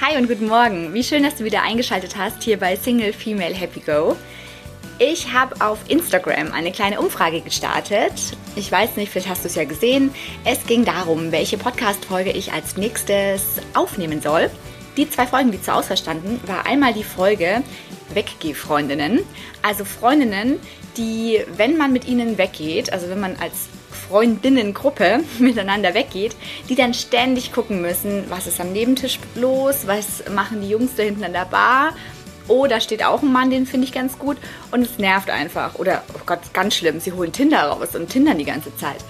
Hi und guten Morgen. Wie schön, dass du wieder eingeschaltet hast hier bei Single Female Happy Go. Ich habe auf Instagram eine kleine Umfrage gestartet. Ich weiß nicht, vielleicht hast du es ja gesehen. Es ging darum, welche Podcast-Folge ich als nächstes aufnehmen soll. Die zwei Folgen, die zur Auswahl standen, war einmal die Folge Weggeh-Freundinnen. Also Freundinnen, die, wenn man mit ihnen weggeht, also wenn man als Freundinnengruppe miteinander weggeht, die dann ständig gucken müssen, was ist am Nebentisch los, was machen die Jungs da hinten an der Bar. Oh, da steht auch ein Mann, den finde ich ganz gut. Und es nervt einfach. Oder, oh Gott, ganz schlimm, sie holen Tinder raus und Tindern die ganze Zeit.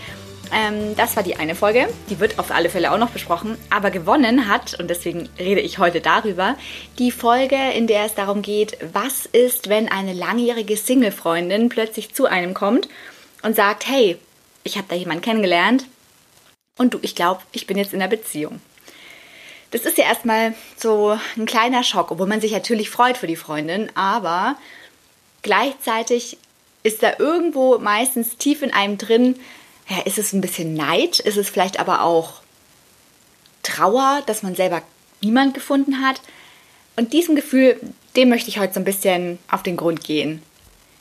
Ähm, das war die eine Folge. Die wird auf alle Fälle auch noch besprochen. Aber gewonnen hat, und deswegen rede ich heute darüber, die Folge, in der es darum geht, was ist, wenn eine langjährige Single-Freundin plötzlich zu einem kommt und sagt, hey, ich habe da jemanden kennengelernt und du, ich glaube, ich bin jetzt in einer Beziehung. Das ist ja erstmal so ein kleiner Schock, obwohl man sich natürlich freut für die Freundin, aber gleichzeitig ist da irgendwo meistens tief in einem drin, ja, ist es ein bisschen Neid, ist es vielleicht aber auch Trauer, dass man selber niemand gefunden hat. Und diesem Gefühl, dem möchte ich heute so ein bisschen auf den Grund gehen.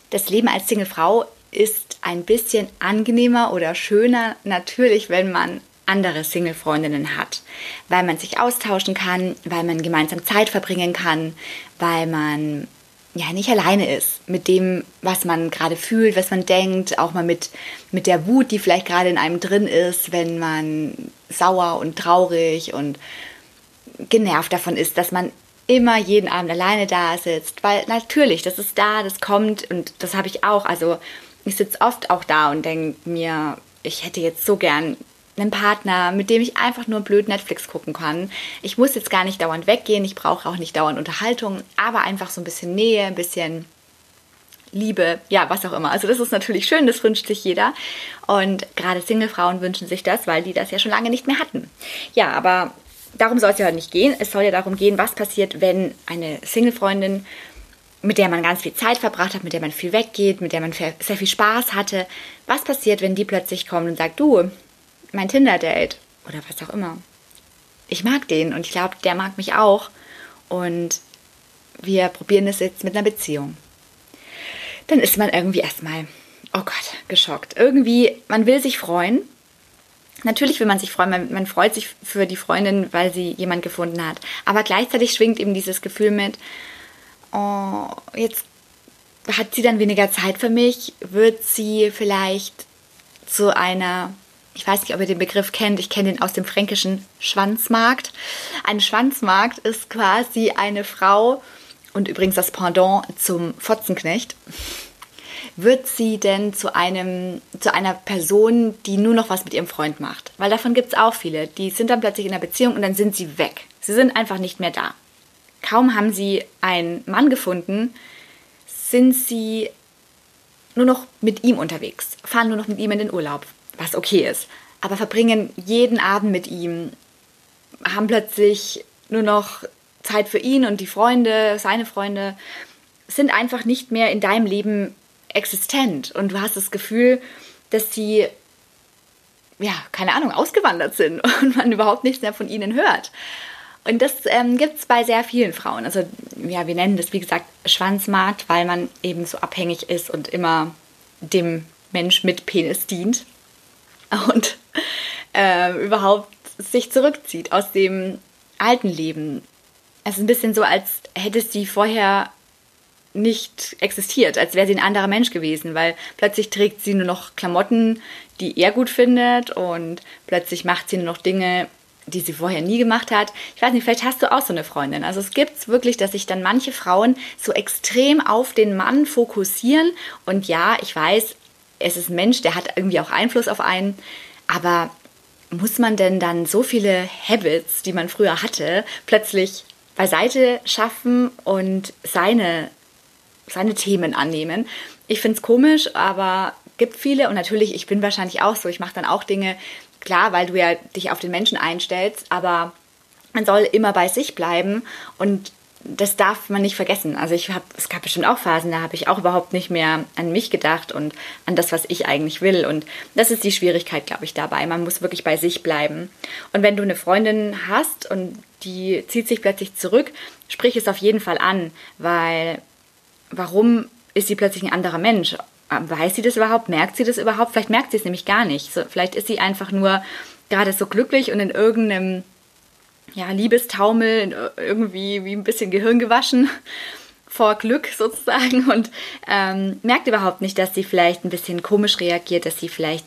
Das Leben als Singlefrau ist ein bisschen angenehmer oder schöner natürlich, wenn man andere Single-Freundinnen hat, weil man sich austauschen kann, weil man gemeinsam Zeit verbringen kann, weil man ja nicht alleine ist mit dem, was man gerade fühlt, was man denkt, auch mal mit, mit der Wut, die vielleicht gerade in einem drin ist, wenn man sauer und traurig und genervt davon ist, dass man immer jeden Abend alleine da sitzt, weil natürlich, das ist da, das kommt und das habe ich auch. Also ich sitze oft auch da und denke mir, ich hätte jetzt so gern einen Partner, mit dem ich einfach nur blöd Netflix gucken kann. Ich muss jetzt gar nicht dauernd weggehen, ich brauche auch nicht dauernd Unterhaltung, aber einfach so ein bisschen Nähe, ein bisschen Liebe, ja, was auch immer. Also das ist natürlich schön, das wünscht sich jeder. Und gerade Single-Frauen wünschen sich das, weil die das ja schon lange nicht mehr hatten. Ja, aber darum soll es ja nicht gehen. Es soll ja darum gehen, was passiert, wenn eine Single-Freundin mit der man ganz viel Zeit verbracht hat, mit der man viel weggeht, mit der man sehr viel Spaß hatte. Was passiert, wenn die plötzlich kommt und sagt, du, mein Tinder-Date oder was auch immer. Ich mag den und ich glaube, der mag mich auch. Und wir probieren es jetzt mit einer Beziehung. Dann ist man irgendwie erstmal, oh Gott, geschockt. Irgendwie, man will sich freuen. Natürlich will man sich freuen, man, freut sich für die Freundin, weil sie jemand gefunden hat. Aber gleichzeitig schwingt eben dieses Gefühl mit, oh, jetzt hat sie dann weniger Zeit für mich, wird sie vielleicht zu einer, ich weiß nicht, ob ihr den Begriff kennt, ich kenne den aus dem fränkischen Schwanzmarkt. Ein Schwanzmarkt ist quasi eine Frau und übrigens das Pendant zum Fotzenknecht. Wird sie denn zu einem, zu einer Person, die nur noch was mit ihrem Freund macht? Weil davon gibt es auch viele. Die sind dann plötzlich in einer Beziehung und dann sind sie weg. Sie sind einfach nicht mehr da. Kaum haben sie einen Mann gefunden, sind sie nur noch mit ihm unterwegs, fahren nur noch mit ihm in den Urlaub, was okay ist, aber verbringen jeden Abend mit ihm, haben plötzlich nur noch Zeit für ihn und die Freunde, seine Freunde, sind einfach nicht mehr in deinem Leben existent und du hast das Gefühl, dass sie, ja, keine Ahnung, ausgewandert sind und man überhaupt nichts mehr von ihnen hört. Und das ähm, gibt es bei sehr vielen Frauen. Also ja, wir nennen das wie gesagt Schwanzmarkt, weil man eben so abhängig ist und immer dem Mensch mit Penis dient und äh, überhaupt sich zurückzieht aus dem alten Leben. Es ist ein bisschen so, als hätte sie vorher nicht existiert, als wäre sie ein anderer Mensch gewesen, weil plötzlich trägt sie nur noch Klamotten, die er gut findet und plötzlich macht sie nur noch Dinge, die sie vorher nie gemacht hat. Ich weiß nicht, vielleicht hast du auch so eine Freundin. Also es gibt wirklich, dass sich dann manche Frauen so extrem auf den Mann fokussieren. Und ja, ich weiß, es ist ein Mensch, der hat irgendwie auch Einfluss auf einen. Aber muss man denn dann so viele Habits, die man früher hatte, plötzlich beiseite schaffen und seine, seine Themen annehmen? Ich finde es komisch, aber gibt viele und natürlich, ich bin wahrscheinlich auch so, ich mache dann auch Dinge, klar, weil du ja dich auf den Menschen einstellst, aber man soll immer bei sich bleiben und das darf man nicht vergessen. Also ich habe, es gab bestimmt auch Phasen, da habe ich auch überhaupt nicht mehr an mich gedacht und an das, was ich eigentlich will. Und das ist die Schwierigkeit, glaube ich, dabei. Man muss wirklich bei sich bleiben. Und wenn du eine Freundin hast und die zieht sich plötzlich zurück, sprich es auf jeden Fall an, weil warum ist sie plötzlich ein anderer Mensch? Weiß sie das überhaupt? Merkt sie das überhaupt? Vielleicht merkt sie es nämlich gar nicht. So, vielleicht ist sie einfach nur gerade so glücklich und in irgendeinem ja, Liebestaumel, irgendwie wie ein bisschen Gehirn gewaschen vor Glück sozusagen und ähm, merkt überhaupt nicht, dass sie vielleicht ein bisschen komisch reagiert, dass sie vielleicht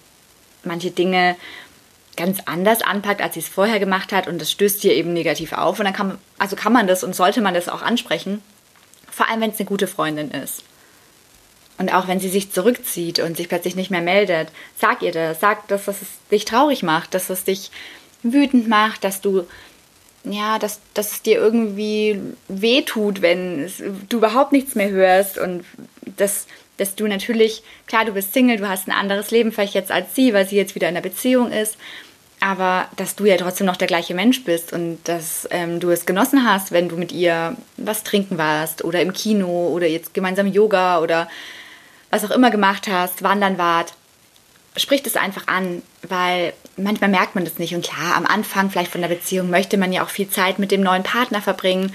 manche Dinge ganz anders anpackt, als sie es vorher gemacht hat und das stößt ihr eben negativ auf und dann kann also kann man das und sollte man das auch ansprechen, vor allem wenn es eine gute Freundin ist. Und auch wenn sie sich zurückzieht und sich plötzlich nicht mehr meldet, sag ihr das, sag, dass es dich traurig macht, dass es dich wütend macht, dass du ja, dass, dass es dir irgendwie wehtut, wenn du überhaupt nichts mehr hörst und dass, dass du natürlich, klar, du bist Single, du hast ein anderes Leben vielleicht jetzt als sie, weil sie jetzt wieder in einer Beziehung ist, aber dass du ja trotzdem noch der gleiche Mensch bist und dass ähm, du es genossen hast, wenn du mit ihr was trinken warst oder im Kino oder jetzt gemeinsam Yoga oder was auch immer gemacht hast, wandern wart, sprich es einfach an, weil manchmal merkt man das nicht. Und klar, am Anfang vielleicht von der Beziehung möchte man ja auch viel Zeit mit dem neuen Partner verbringen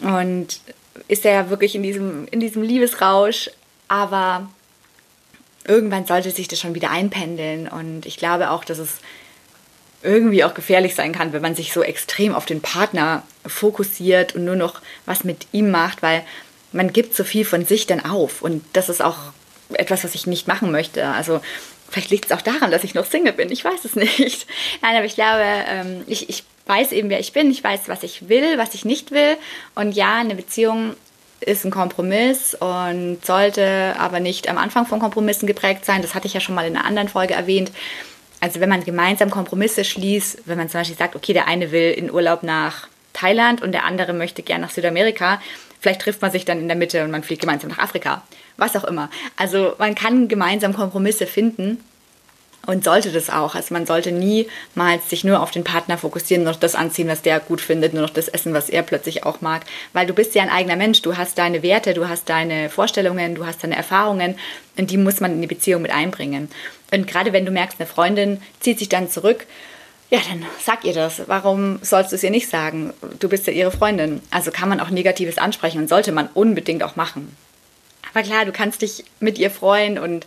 und ist ja wirklich in diesem, in diesem Liebesrausch. Aber irgendwann sollte sich das schon wieder einpendeln. Und ich glaube auch, dass es irgendwie auch gefährlich sein kann, wenn man sich so extrem auf den Partner fokussiert und nur noch was mit ihm macht, weil man gibt so viel von sich dann auf. Und das ist auch etwas, was ich nicht machen möchte. Also Vielleicht liegt es auch daran, dass ich noch Single bin. Ich weiß es nicht. Nein, aber ich glaube, ähm, ich, ich weiß eben, wer ich bin. Ich weiß, was ich will, was ich nicht will. Und ja, eine Beziehung ist ein Kompromiss und sollte aber nicht am Anfang von Kompromissen geprägt sein. Das hatte ich ja schon mal in einer anderen Folge erwähnt. Also wenn man gemeinsam Kompromisse schließt, wenn man zum Beispiel sagt, okay, der eine will in Urlaub nach Thailand und der andere möchte gern nach Südamerika, vielleicht trifft man sich dann in der Mitte und man fliegt gemeinsam nach Afrika was auch immer. Also man kann gemeinsam Kompromisse finden und sollte das auch. Also man sollte niemals sich nur auf den Partner fokussieren, nur noch das anziehen, was der gut findet, nur noch das essen, was er plötzlich auch mag. Weil du bist ja ein eigener Mensch, du hast deine Werte, du hast deine Vorstellungen, du hast deine Erfahrungen und die muss man in die Beziehung mit einbringen. Und gerade wenn du merkst, eine Freundin zieht sich dann zurück, ja, dann sag ihr das. Warum sollst du es ihr nicht sagen? Du bist ja ihre Freundin. Also kann man auch Negatives ansprechen und sollte man unbedingt auch machen. Aber klar, du kannst dich mit ihr freuen und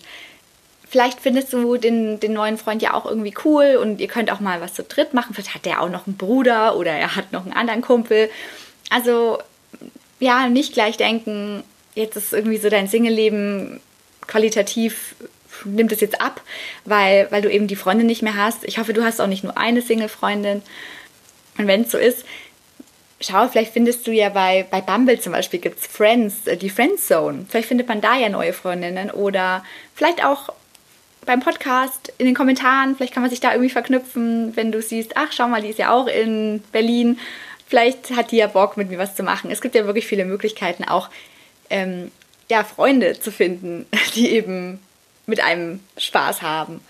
vielleicht findest du den, den neuen Freund ja auch irgendwie cool und ihr könnt auch mal was zu dritt machen. Vielleicht hat der auch noch einen Bruder oder er hat noch einen anderen Kumpel. Also ja, nicht gleich denken, jetzt ist irgendwie so dein Single-Leben qualitativ nimmt es jetzt ab, weil, weil du eben die Freundin nicht mehr hast. Ich hoffe, du hast auch nicht nur eine Single-Freundin. Und wenn es so ist, schau, vielleicht findest du ja bei, bei Bumble zum Beispiel gibt es Friends, äh, die Friendzone. Vielleicht findet man da ja neue Freundinnen oder vielleicht auch beim Podcast in den Kommentaren. Vielleicht kann man sich da irgendwie verknüpfen, wenn du siehst, ach, schau mal, die ist ja auch in Berlin. Vielleicht hat die ja Bock, mit mir was zu machen. Es gibt ja wirklich viele Möglichkeiten, auch ähm, ja, Freunde zu finden, die eben mit einem Spaß haben.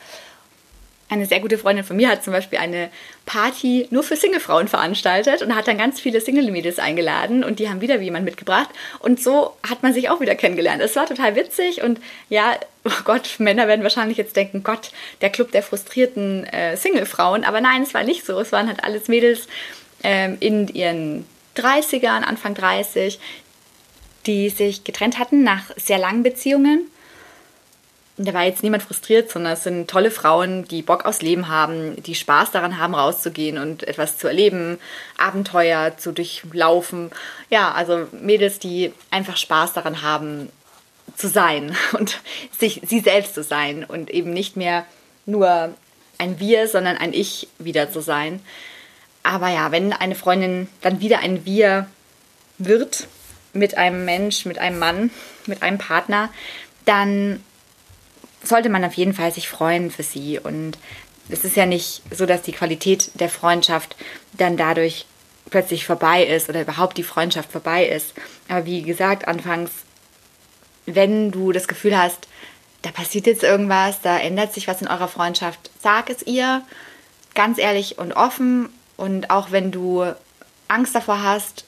Eine sehr gute Freundin von mir hat zum Beispiel eine Party nur für Singlefrauen veranstaltet und hat dann ganz viele Single-Mädels eingeladen und die haben wieder jemand mitgebracht. Und so hat man sich auch wieder kennengelernt. Es war total witzig und ja, oh Gott, Männer werden wahrscheinlich jetzt denken, Gott, der Club der frustrierten äh, Singlefrauen. Aber nein, es war nicht so. Es waren halt alles Mädels ähm, in ihren 30ern, Anfang 30, die sich getrennt hatten nach sehr langen Beziehungen da war jetzt niemand frustriert, sondern es sind tolle Frauen, die Bock aufs Leben haben, die Spaß daran haben, rauszugehen und etwas zu erleben, Abenteuer zu durchlaufen. Ja, also Mädels, die einfach Spaß daran haben, zu sein und sich sie selbst zu sein und eben nicht mehr nur ein Wir, sondern ein Ich wieder zu sein. Aber ja, wenn eine Freundin dann wieder ein Wir wird mit einem Mensch, mit einem Mann, mit einem Partner, dann sollte man auf jeden Fall sich freuen für sie. Und es ist ja nicht so, dass die Qualität der Freundschaft dann dadurch plötzlich vorbei ist oder überhaupt die Freundschaft vorbei ist. Aber wie gesagt, anfangs, wenn du das Gefühl hast, da passiert jetzt irgendwas, da ändert sich was in eurer Freundschaft, sag es ihr ganz ehrlich und offen. Und auch wenn du Angst davor hast,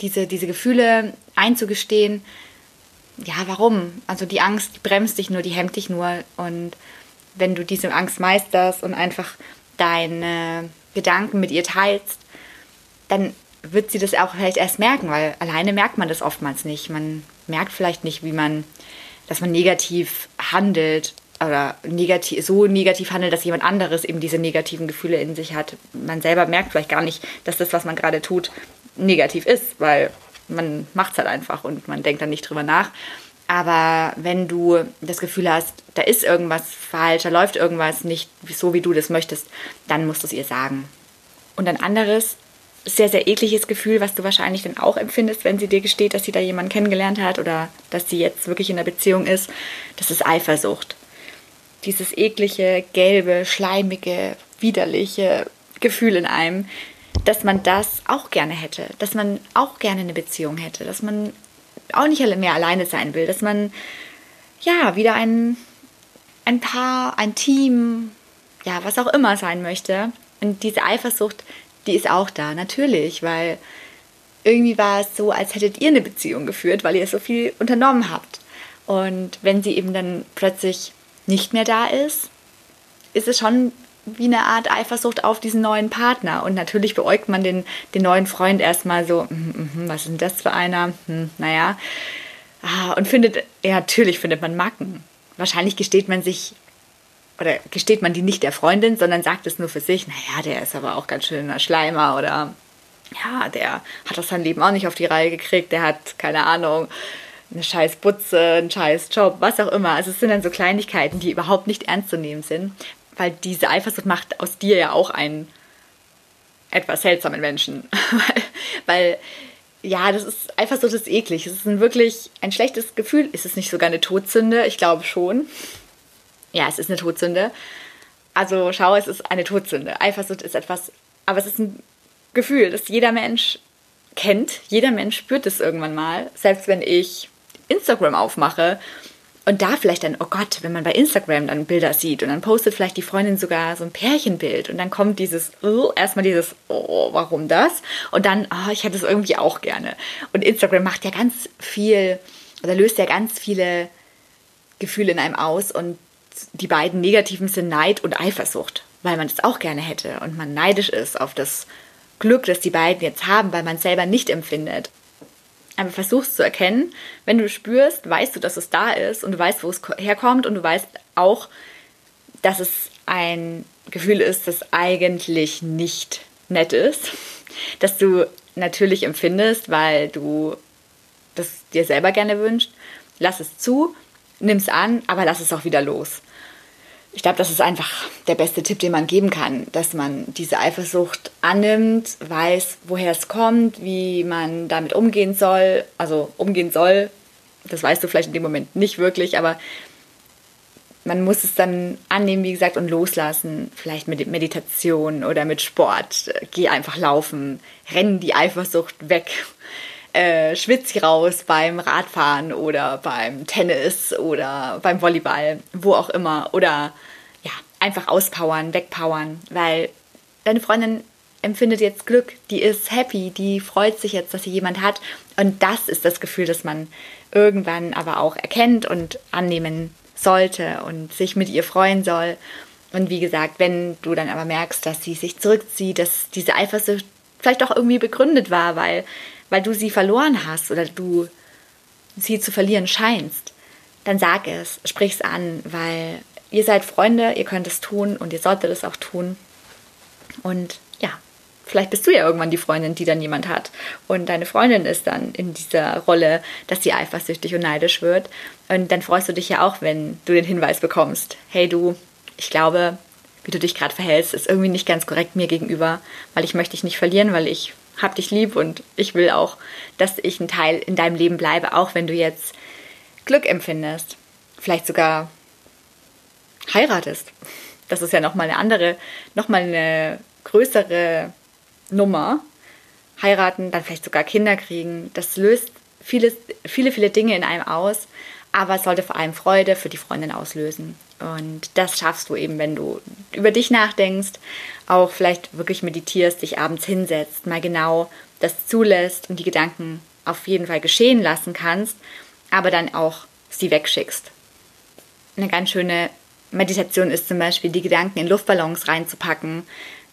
diese, diese Gefühle einzugestehen, ja, warum? Also die Angst die bremst dich nur, die hemmt dich nur. Und wenn du diese Angst meisterst und einfach deine Gedanken mit ihr teilst, dann wird sie das auch vielleicht erst merken, weil alleine merkt man das oftmals nicht. Man merkt vielleicht nicht, wie man, dass man negativ handelt oder negativ, so negativ handelt, dass jemand anderes eben diese negativen Gefühle in sich hat. Man selber merkt vielleicht gar nicht, dass das, was man gerade tut, negativ ist, weil man macht es halt einfach und man denkt dann nicht drüber nach. Aber wenn du das Gefühl hast, da ist irgendwas falsch, da läuft irgendwas nicht so, wie du das möchtest, dann musst du es ihr sagen. Und ein anderes, sehr, sehr ekliges Gefühl, was du wahrscheinlich dann auch empfindest, wenn sie dir gesteht, dass sie da jemanden kennengelernt hat oder dass sie jetzt wirklich in einer Beziehung ist, das ist Eifersucht. Dieses eklige, gelbe, schleimige, widerliche Gefühl in einem, dass man das auch gerne hätte, dass man auch gerne eine Beziehung hätte, dass man auch nicht mehr alleine sein will, dass man ja wieder ein, ein Paar, ein Team, ja, was auch immer sein möchte. Und diese Eifersucht, die ist auch da, natürlich, weil irgendwie war es so, als hättet ihr eine Beziehung geführt, weil ihr so viel unternommen habt. Und wenn sie eben dann plötzlich nicht mehr da ist, ist es schon wie eine Art Eifersucht auf diesen neuen Partner. Und natürlich beäugt man den, den neuen Freund erstmal so, mm, mm, was ist denn das für einer? Hm, naja. Ah, und findet, ja, natürlich findet man Macken. Wahrscheinlich gesteht man sich, oder gesteht man die nicht der Freundin, sondern sagt es nur für sich, naja, der ist aber auch ganz schön ein Schleimer oder ja, der hat das sein Leben auch nicht auf die Reihe gekriegt, der hat, keine Ahnung, eine scheiß Butze, einen scheiß Job, was auch immer. Also es sind dann so Kleinigkeiten, die überhaupt nicht ernst zu nehmen sind weil diese Eifersucht macht aus dir ja auch einen etwas seltsamen Menschen. weil, ja, das ist Eifersucht ist eklig. Es ist ein wirklich ein schlechtes Gefühl. Ist es nicht sogar eine Todsünde? Ich glaube schon. Ja, es ist eine Todsünde. Also schau, es ist eine Todsünde. Eifersucht ist etwas, aber es ist ein Gefühl, das jeder Mensch kennt. Jeder Mensch spürt es irgendwann mal. Selbst wenn ich Instagram aufmache und da vielleicht dann, oh Gott, wenn man bei Instagram dann Bilder sieht und dann postet vielleicht die Freundin sogar so ein Pärchenbild und dann kommt dieses, oh, erstmal dieses, oh, warum das? Und dann, oh, ich hätte es irgendwie auch gerne. Und Instagram macht ja ganz viel oder löst ja ganz viele Gefühle in einem aus und die beiden negativen sind Neid und Eifersucht, weil man das auch gerne hätte und man neidisch ist auf das Glück, das die beiden jetzt haben, weil man es selber nicht empfindet aber versuchst zu erkennen, wenn du spürst, weißt du, dass es da ist und du weißt, wo es herkommt und du weißt auch, dass es ein Gefühl ist, das eigentlich nicht nett ist, dass du natürlich empfindest, weil du das dir selber gerne wünscht. Lass es zu, nimm es an, aber lass es auch wieder los ich glaube, das ist einfach der beste Tipp, den man geben kann, dass man diese Eifersucht annimmt, weiß, woher es kommt, wie man damit umgehen soll. Also umgehen soll, das weißt du vielleicht in dem Moment nicht wirklich, aber man muss es dann annehmen, wie gesagt, und loslassen. Vielleicht mit Meditation oder mit Sport. Geh einfach laufen, renn die Eifersucht weg. Äh, schwitz sie raus beim Radfahren oder beim Tennis oder beim Volleyball, wo auch immer. Oder ja, einfach auspowern, wegpowern, weil deine Freundin empfindet jetzt Glück, die ist happy, die freut sich jetzt, dass sie jemand hat. Und das ist das Gefühl, das man irgendwann aber auch erkennt und annehmen sollte und sich mit ihr freuen soll. Und wie gesagt, wenn du dann aber merkst, dass sie sich zurückzieht, dass diese Eifersucht vielleicht auch irgendwie begründet war, weil weil du sie verloren hast oder du sie zu verlieren scheinst, dann sag es, sprich es an, weil ihr seid Freunde, ihr könnt es tun und ihr solltet es auch tun. Und ja, vielleicht bist du ja irgendwann die Freundin, die dann jemand hat. Und deine Freundin ist dann in dieser Rolle, dass sie eifersüchtig und neidisch wird. Und dann freust du dich ja auch, wenn du den Hinweis bekommst, hey du, ich glaube, wie du dich gerade verhältst, ist irgendwie nicht ganz korrekt mir gegenüber, weil ich möchte dich nicht verlieren, weil ich hab dich lieb und ich will auch, dass ich ein Teil in deinem Leben bleibe, auch wenn du jetzt Glück empfindest. Vielleicht sogar heiratest. Das ist ja nochmal eine andere, nochmal eine größere Nummer. Heiraten, dann vielleicht sogar Kinder kriegen. Das löst vieles, viele, viele Dinge in einem aus, aber es sollte vor allem Freude für die Freundin auslösen. Und das schaffst du eben, wenn du über dich nachdenkst, auch vielleicht wirklich meditierst, dich abends hinsetzt, mal genau das zulässt und die Gedanken auf jeden Fall geschehen lassen kannst, aber dann auch sie wegschickst. Eine ganz schöne Meditation ist zum Beispiel, die Gedanken in Luftballons reinzupacken,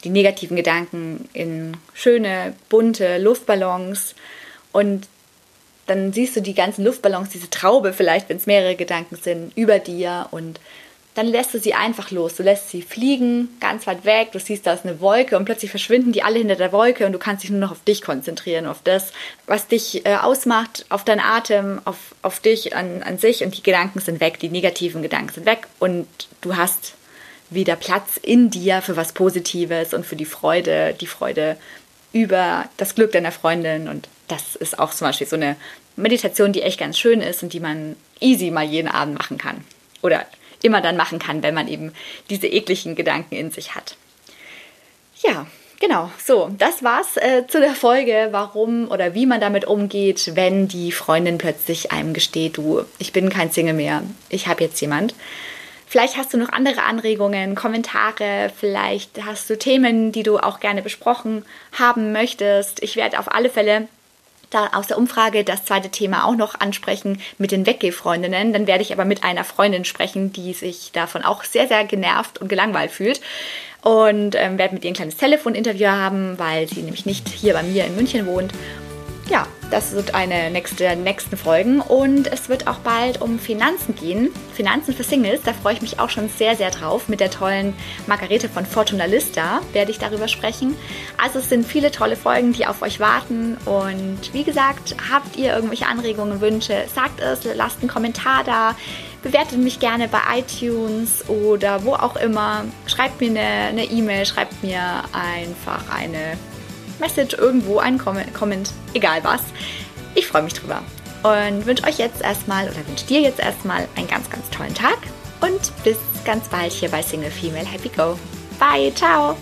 die negativen Gedanken in schöne, bunte Luftballons und dann siehst du die ganzen Luftballons, diese Traube vielleicht, wenn es mehrere Gedanken sind, über dir und dann lässt du sie einfach los. Du lässt sie fliegen, ganz weit weg. Du siehst, da ist eine Wolke und plötzlich verschwinden die alle hinter der Wolke und du kannst dich nur noch auf dich konzentrieren, auf das, was dich äh, ausmacht, auf deinen Atem, auf, auf dich an, an sich und die Gedanken sind weg, die negativen Gedanken sind weg und du hast wieder Platz in dir für was Positives und für die Freude, die Freude über das Glück deiner Freundin und das ist auch zum Beispiel so eine Meditation, die echt ganz schön ist und die man easy mal jeden Abend machen kann. Oder immer dann machen kann, wenn man eben diese ekligen Gedanken in sich hat. Ja, Genau, so, das war's äh, zu der Folge, warum oder wie man damit umgeht, wenn die Freundin plötzlich einem gesteht, du, ich bin kein Single mehr, ich habe jetzt jemand. Vielleicht hast du noch andere Anregungen, Kommentare, vielleicht hast du Themen, die du auch gerne besprochen haben möchtest. Ich werde auf alle Fälle da aus der Umfrage das zweite Thema auch noch ansprechen mit den Weggehfreundinnen. Dann werde ich aber mit einer Freundin sprechen, die sich davon auch sehr, sehr genervt und gelangweilt fühlt. Und ähm, werde mit ihr ein kleines Telefoninterview haben, weil sie nämlich nicht hier bei mir in München wohnt ja, das wird eine nächste nächsten Folgen und es wird auch bald um Finanzen gehen. Finanzen für Singles, da freue ich mich auch schon sehr, sehr drauf. Mit der tollen Margarete von Fortuna Lista werde ich darüber sprechen. Also es sind viele tolle Folgen, die auf euch warten und wie gesagt, habt ihr irgendwelche Anregungen, Wünsche, sagt es, lasst einen Kommentar da. Bewertet mich gerne bei iTunes oder wo auch immer. Schreibt mir eine E-Mail, e schreibt mir einfach eine Message, irgendwo ein Comment, egal was. Ich freue mich drüber und wünsche euch jetzt erstmal oder wünsche dir jetzt erstmal einen ganz, ganz tollen Tag und bis ganz bald hier bei Single Female Happy Go. Bye, ciao!